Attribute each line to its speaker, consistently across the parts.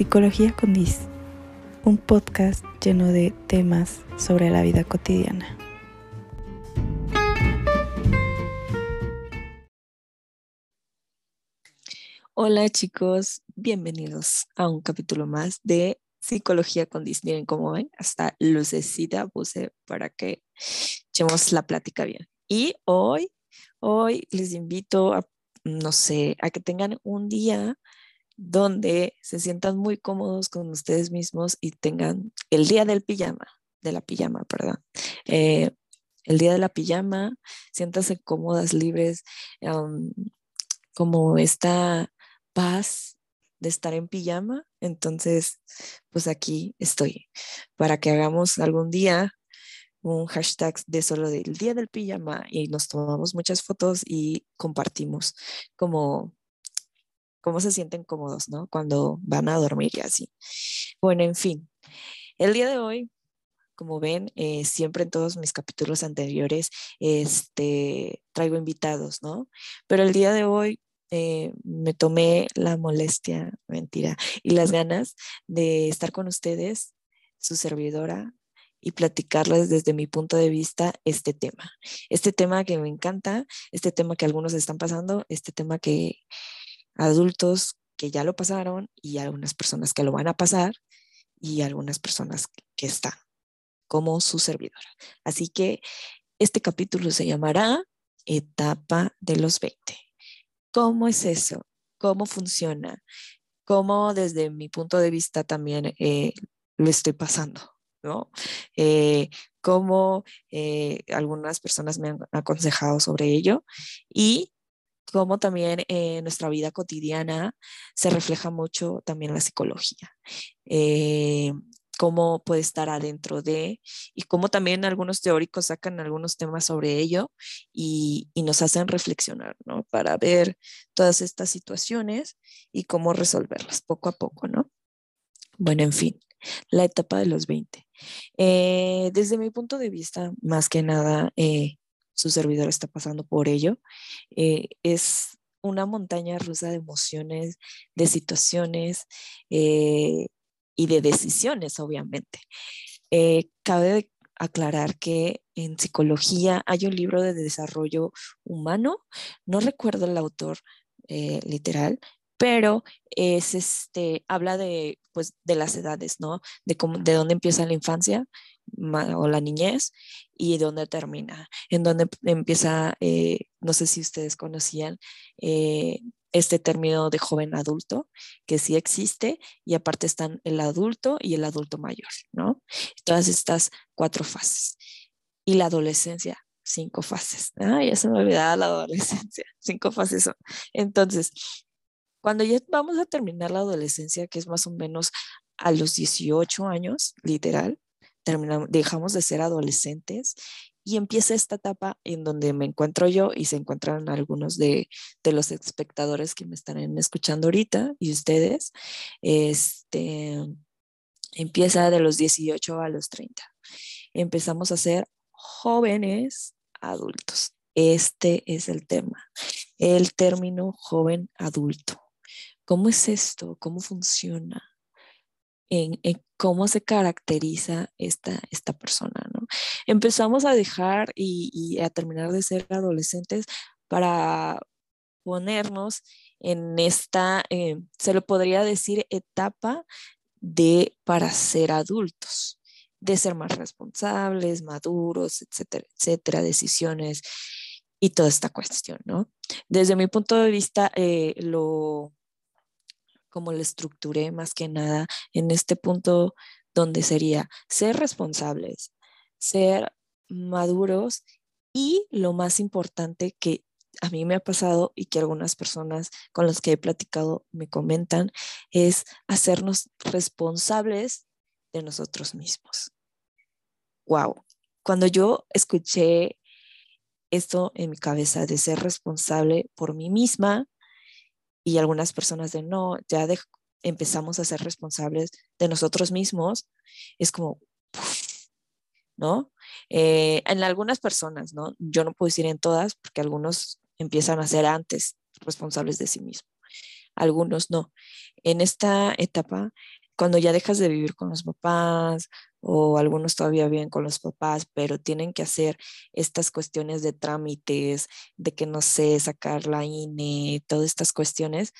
Speaker 1: Psicología con Dis, un podcast lleno de temas sobre la vida cotidiana.
Speaker 2: Hola chicos, bienvenidos a un capítulo más de Psicología con Dis. Miren cómo ven, hasta lucecita puse para que echemos la plática bien. Y hoy, hoy les invito a, no sé, a que tengan un día donde se sientan muy cómodos con ustedes mismos y tengan el día del pijama, de la pijama, perdón. Eh, el día de la pijama, siéntanse cómodas, libres, como esta paz de estar en pijama. Entonces, pues aquí estoy para que hagamos algún día un hashtag de solo del día del pijama y nos tomamos muchas fotos y compartimos como cómo se sienten cómodos, ¿no? Cuando van a dormir y así. Bueno, en fin, el día de hoy, como ven, eh, siempre en todos mis capítulos anteriores, este, traigo invitados, ¿no? Pero el día de hoy eh, me tomé la molestia, mentira, y las ganas de estar con ustedes, su servidora, y platicarles desde mi punto de vista este tema. Este tema que me encanta, este tema que algunos están pasando, este tema que adultos que ya lo pasaron y algunas personas que lo van a pasar y algunas personas que están como su servidora. Así que este capítulo se llamará Etapa de los 20. ¿Cómo es eso? ¿Cómo funciona? ¿Cómo desde mi punto de vista también eh, lo estoy pasando? ¿no? Eh, cómo eh, algunas personas me han aconsejado sobre ello y cómo también en nuestra vida cotidiana se refleja mucho también la psicología. Eh, cómo puede estar adentro de y cómo también algunos teóricos sacan algunos temas sobre ello y, y, nos hacen reflexionar, ¿no? Para ver todas estas situaciones y cómo resolverlas poco a poco, ¿no? Bueno, en fin, la etapa de los 20. Eh, desde mi punto de vista, más que nada, eh, su servidor está pasando por ello. Eh, es una montaña rusa de emociones, de situaciones eh, y de decisiones, obviamente. Eh, cabe aclarar que en psicología hay un libro de desarrollo humano, no recuerdo el autor literal, pero es este, habla de, pues, de las edades, ¿no? De, cómo, de dónde empieza la infancia o la niñez y dónde termina, en donde empieza, eh, no sé si ustedes conocían eh, este término de joven adulto, que sí existe, y aparte están el adulto y el adulto mayor, ¿no? Todas estas cuatro fases. Y la adolescencia, cinco fases. Ah, ya se me olvidaba la adolescencia, cinco fases son. Entonces, cuando ya vamos a terminar la adolescencia, que es más o menos a los 18 años, literal, dejamos de ser adolescentes y empieza esta etapa en donde me encuentro yo y se encuentran algunos de, de los espectadores que me están escuchando ahorita y ustedes. Este, empieza de los 18 a los 30. Empezamos a ser jóvenes adultos. Este es el tema, el término joven adulto. ¿Cómo es esto? ¿Cómo funciona? cómo se caracteriza esta, esta persona, ¿no? Empezamos a dejar y, a terminar de ser adolescentes para ponernos en esta, eh, se lo podría decir, etapa de para ser adultos, de ser más responsables, maduros, etcétera, etcétera, decisiones y toda esta cuestión, ¿no? Desde mi punto de vista, eh, lo, como lo estructuré más que nada en este punto donde sería ser responsables, ser maduros y lo más importante que a mí me ha pasado y que algunas personas con las que he platicado me comentan es hacernos responsables de nosotros mismos. Wow. Cuando yo escuché esto en mi cabeza de ser responsable por mí misma, y algunas personas de no, ya empezamos a ser responsables de nosotros mismos, es como, ¿no? Eh, en algunas personas, ¿no? Yo no puedo decir en todas, porque algunos empiezan a ser antes responsables de sí mismos. algunos no. En esta etapa, cuando ya dejas de vivir con los papás o algunos todavía viven con los papás, pero tienen que hacer estas cuestiones de trámites, de que no sé, sacar la INE, todas estas cuestiones,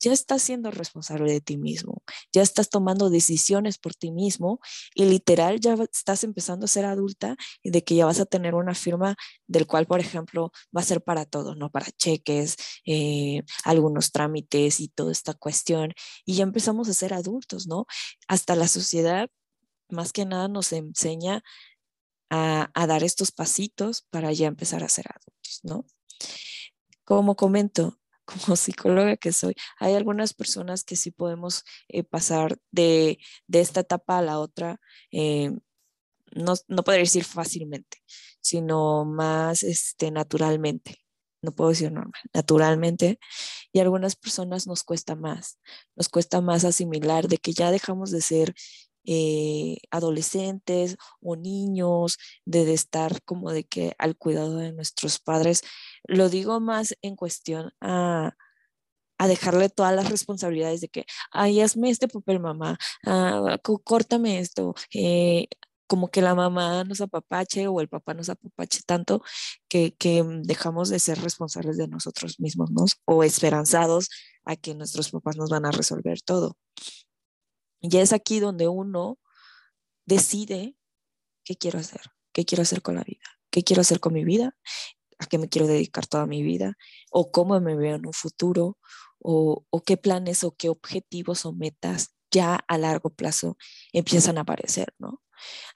Speaker 2: ya estás siendo responsable de ti mismo, ya estás tomando decisiones por ti mismo y literal ya estás empezando a ser adulta y de que ya vas a tener una firma del cual, por ejemplo, va a ser para todo, ¿no? Para cheques, eh, algunos trámites y toda esta cuestión. Y ya empezamos a ser adultos, ¿no? Hasta la sociedad, más que nada, nos enseña a, dar estos pasitos para ya empezar a ser adultos, ¿no? Como comento, como psicóloga que soy, hay algunas personas que sí podemos eh, pasar de, esta etapa a la otra, eh, no, no podría decir fácilmente, sino más este, naturalmente. No puedo decir normal, naturalmente. Y algunas personas nos cuesta más, nos cuesta más asimilar de que ya dejamos de ser eh, adolescentes o niños, de, estar como de que al cuidado de nuestros padres. Lo digo más en cuestión a, a dejarle todas las responsabilidades de que, ay, hazme este papel, mamá, ah, córtame esto, eh, como que la mamá nos apapache o el papá nos apapache tanto que, que dejamos de ser responsables de nosotros mismos. O esperanzados a que nuestros papás nos van a resolver todo. Y es aquí donde uno decide qué quiero hacer, qué quiero hacer con la vida, qué quiero hacer con mi vida, a qué me quiero dedicar toda mi vida, o cómo me veo en un futuro, o, qué planes o qué objetivos o metas ya a largo plazo empiezan a aparecer, ¿no?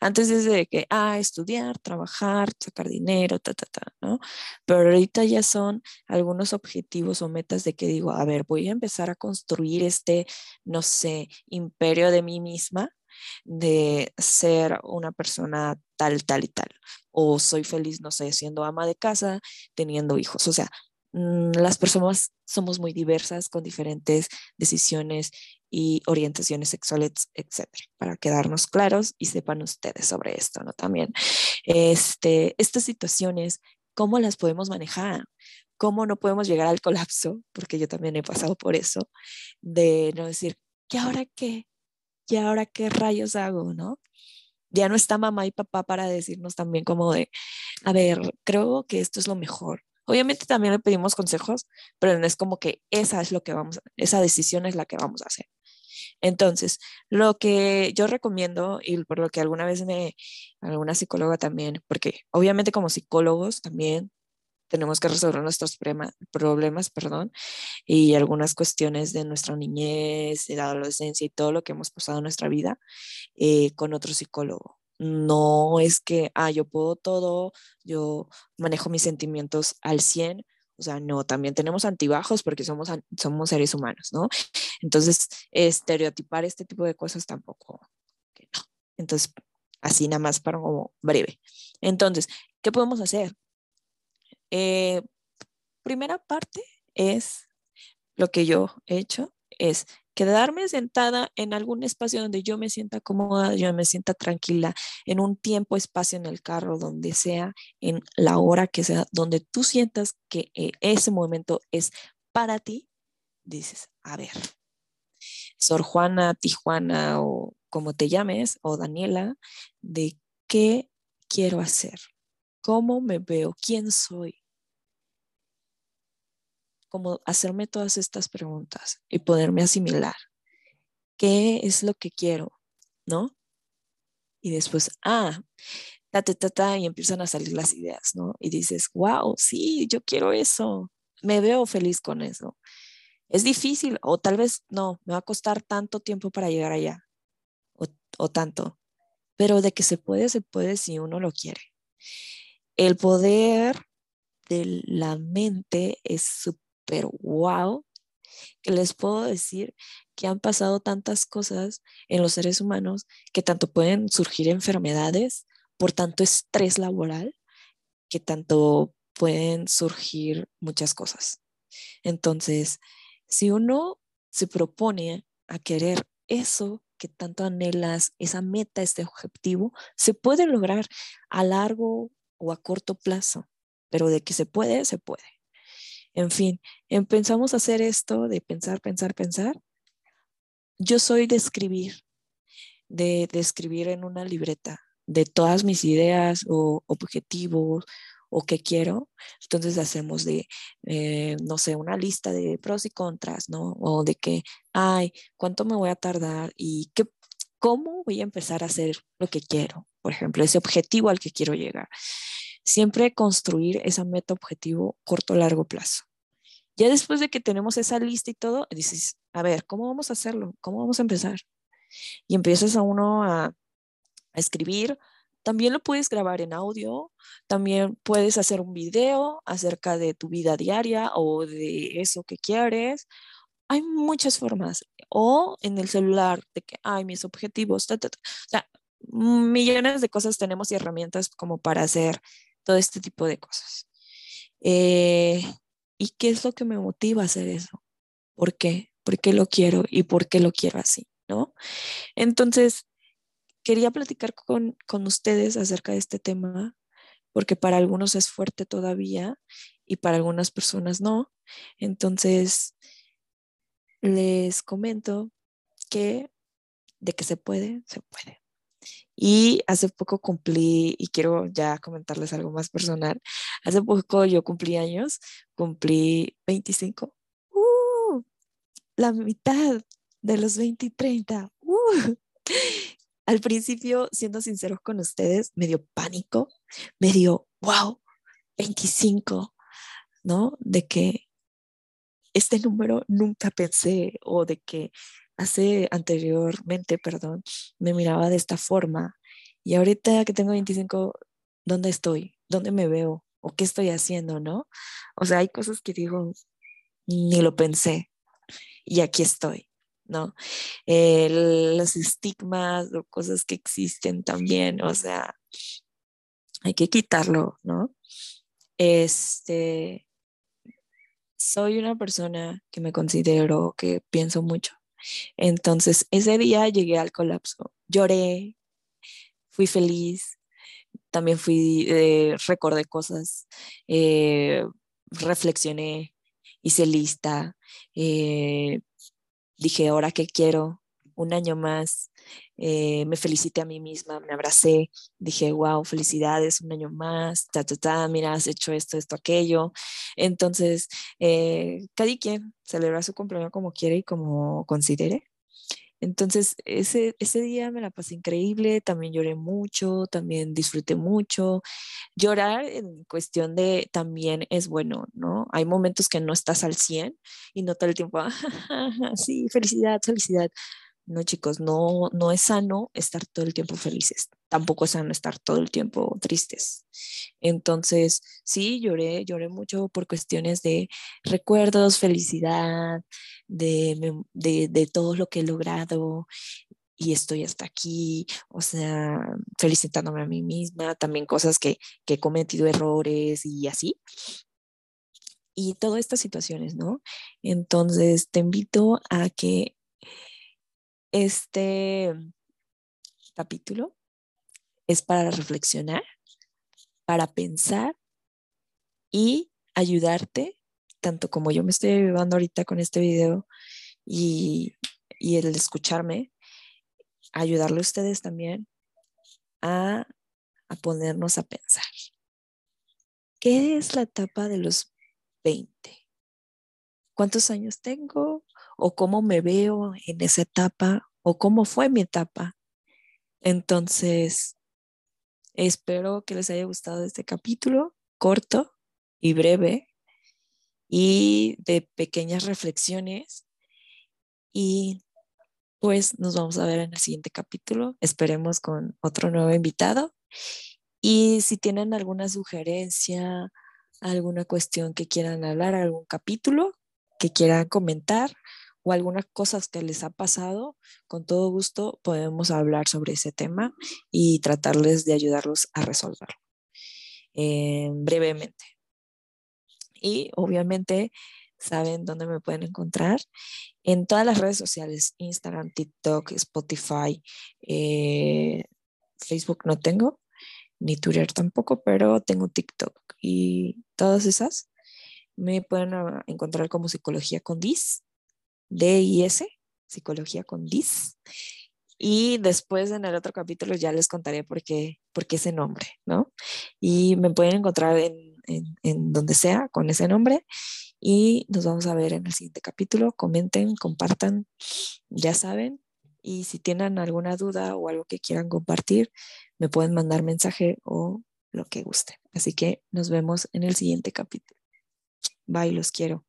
Speaker 2: Antes desde que, ah, estudiar, trabajar, sacar dinero, ta, ta, ta, ¿no? Pero ahorita ya son algunos objetivos o metas de que digo, a ver, voy a empezar a construir este, no sé, imperio de mí misma, de ser una persona tal, tal y tal. O soy feliz, no sé, siendo ama de casa, teniendo hijos. O sea, mm, las personas somos muy diversas con diferentes decisiones y orientaciones sexuales, etcétera, para quedarnos claros y sepan ustedes sobre esto, ¿no? También, este, estas situaciones, ¿cómo las podemos manejar? ¿Cómo no podemos llegar al colapso? Porque yo también he pasado por eso, de no decir, ¿y ahora qué? ¿Y ahora qué rayos hago, no? Ya no está mamá y papá para decirnos también como de, a ver, creo que esto es lo mejor. Obviamente también le pedimos consejos, pero no es como que esa es lo que vamos, esa decisión es la que vamos a hacer. Entonces, lo que yo recomiendo y por lo que alguna vez me, alguna psicóloga también, porque obviamente como psicólogos también tenemos que resolver nuestros problemas, perdón, y algunas cuestiones de nuestra niñez, de la adolescencia y todo lo que hemos pasado en nuestra vida eh, con otro psicólogo. No es que, ah, yo puedo todo, yo manejo mis sentimientos al 100, o sea, no, también tenemos antibajos porque somos, somos seres humanos, ¿no? Entonces, estereotipar este tipo de cosas tampoco, no. Entonces, así nada más para como breve. Entonces, ¿qué podemos hacer? Eh, primera parte es lo que yo he hecho, es quedarme sentada en algún espacio donde yo me sienta cómoda, yo me sienta tranquila, en un tiempo, espacio en el carro, donde sea, en la hora que sea, donde tú sientas que eh, ese momento es para ti, dices, a ver, Sor Juana, Tijuana o como te llames, o Daniela, de qué quiero hacer, cómo me veo, quién soy, como hacerme todas estas preguntas y poderme asimilar. ¿Qué es lo que quiero? ¿No? Y después, ah, ta, ta, y empiezan a salir las ideas, ¿no? Y dices, wow, sí, yo quiero eso, me veo feliz con eso. Es difícil, o tal vez no, me va a costar tanto tiempo para llegar allá, o, o tanto, pero de que se puede, se puede si uno lo quiere. El poder de la mente es súper pero wow, que les puedo decir que han pasado tantas cosas en los seres humanos que tanto pueden surgir enfermedades por tanto estrés laboral, que tanto pueden surgir muchas cosas. Entonces, si uno se propone a querer eso que tanto anhelas, esa meta, este objetivo, se puede lograr a largo o a corto plazo, pero de que se puede, se puede. En fin, empezamos a hacer esto de pensar, pensar, pensar. Yo soy de escribir, de, de escribir en una libreta de todas mis ideas o objetivos o qué quiero. Entonces hacemos de, eh, no sé, una lista de pros y contras, ¿no? O de que, ay, ¿cuánto me voy a tardar? Y qué, cómo voy a empezar a hacer lo que quiero, por ejemplo, ese objetivo al que quiero llegar. Siempre construir esa meta objetivo corto largo plazo. Ya después de que tenemos esa lista y todo, dices, a ver, ¿cómo vamos a hacerlo? ¿Cómo vamos a empezar? Y empiezas a uno a, a escribir también lo puedes grabar en audio, también puedes hacer un video acerca de tu vida diaria o de eso que quieres. Hay muchas formas. O en el celular, de que, hay mis objetivos, o sea, millones de cosas tenemos y herramientas como para hacer todo este tipo de cosas. Eh, ¿Y qué es lo que me motiva a hacer eso? ¿Por qué? ¿Por qué lo quiero y por qué lo quiero así? ¿No? Entonces, quería platicar con, con ustedes acerca de este tema, porque para algunos es fuerte todavía y para algunas personas no. Entonces, les comento que de que se puede, se puede. Y hace poco cumplí, y quiero ya comentarles algo más personal, hace poco yo cumplí años, cumplí 25, ¡Uh! la mitad de los 20 y 30. ¡Uh! al principio, siendo sinceros con ustedes, me dio pánico, me dio, wow, 25, ¿no? De que este número nunca pensé o de que hace anteriormente, perdón, me miraba de esta forma y ahorita que tengo 25, ¿dónde estoy? ¿Dónde me veo? ¿O qué estoy haciendo, no? O sea, hay cosas que digo, ni lo pensé y aquí estoy. ¿no? los estigmas o cosas que existen también, o sea, hay que quitarlo, ¿no? Este, soy una persona que me considero que pienso mucho. Entonces, ese día llegué al colapso, lloré, fui feliz, también fui, eh, recordé cosas, eh, reflexioné, hice lista, eh, dije, ahora que quiero, un año más, eh, me felicité a mí misma, me abracé, dije, wow, felicidades, un año más, ta, ta, ta, mira, has hecho esto, esto, aquello. Entonces, eh, cada quien celebra su cumpleaños como quiere y como considere. Entonces, ese, ese día me la pasé increíble, también lloré mucho, también disfruté mucho. Llorar en cuestión de también es bueno, ¿no? Hay momentos que no estás al 100 y no todo el tiempo, sí, felicidad, felicidad. No, chicos, no, no es sano estar todo el tiempo felices. Tampoco es sano estar todo el tiempo tristes. Entonces, sí, lloré, lloré mucho por cuestiones de recuerdos, felicidad, de, de, de todo lo que he logrado y estoy hasta aquí, o sea, felicitándome a mí misma, también cosas que, que he cometido errores y así. Y todas estas situaciones, ¿no? Entonces, te invito a que este capítulo es para reflexionar, para pensar y ayudarte, tanto como yo me estoy ayudando ahorita con este video y, el escucharme, ayudarle a ustedes también a, a ponernos a pensar. ¿Qué es la etapa de los 20? ¿Cuántos años tengo? ¿O cómo me veo en esa etapa? ¿O cómo fue mi etapa? Entonces, espero que les haya gustado este capítulo corto y breve y de pequeñas reflexiones. Y pues nos vamos a ver en el siguiente capítulo. Esperemos con otro nuevo invitado. Y si tienen alguna sugerencia, alguna cuestión que quieran hablar, algún capítulo que quieran comentar o algunas cosas que les ha pasado, con todo gusto podemos hablar sobre ese tema y tratarles de ayudarlos a resolverlo eh, brevemente. Y obviamente saben dónde me pueden encontrar en todas las redes sociales, Instagram, TikTok, Spotify, eh, Facebook no tengo, ni Twitter tampoco, pero tengo TikTok y todas esas. Me pueden ah, encontrar como psicología con DIS, D-I-S, psicología con DIS. Y después en el otro capítulo ya les contaré por qué, por qué ese nombre, ¿no? Y me pueden encontrar en, en, en donde sea con ese nombre y nos vamos a ver en el siguiente capítulo. Comenten, compartan, ya saben. Y si tienen alguna duda o algo que quieran compartir, me pueden mandar mensaje o lo que gusten. Así que nos vemos en el siguiente capítulo. Bye, los quiero.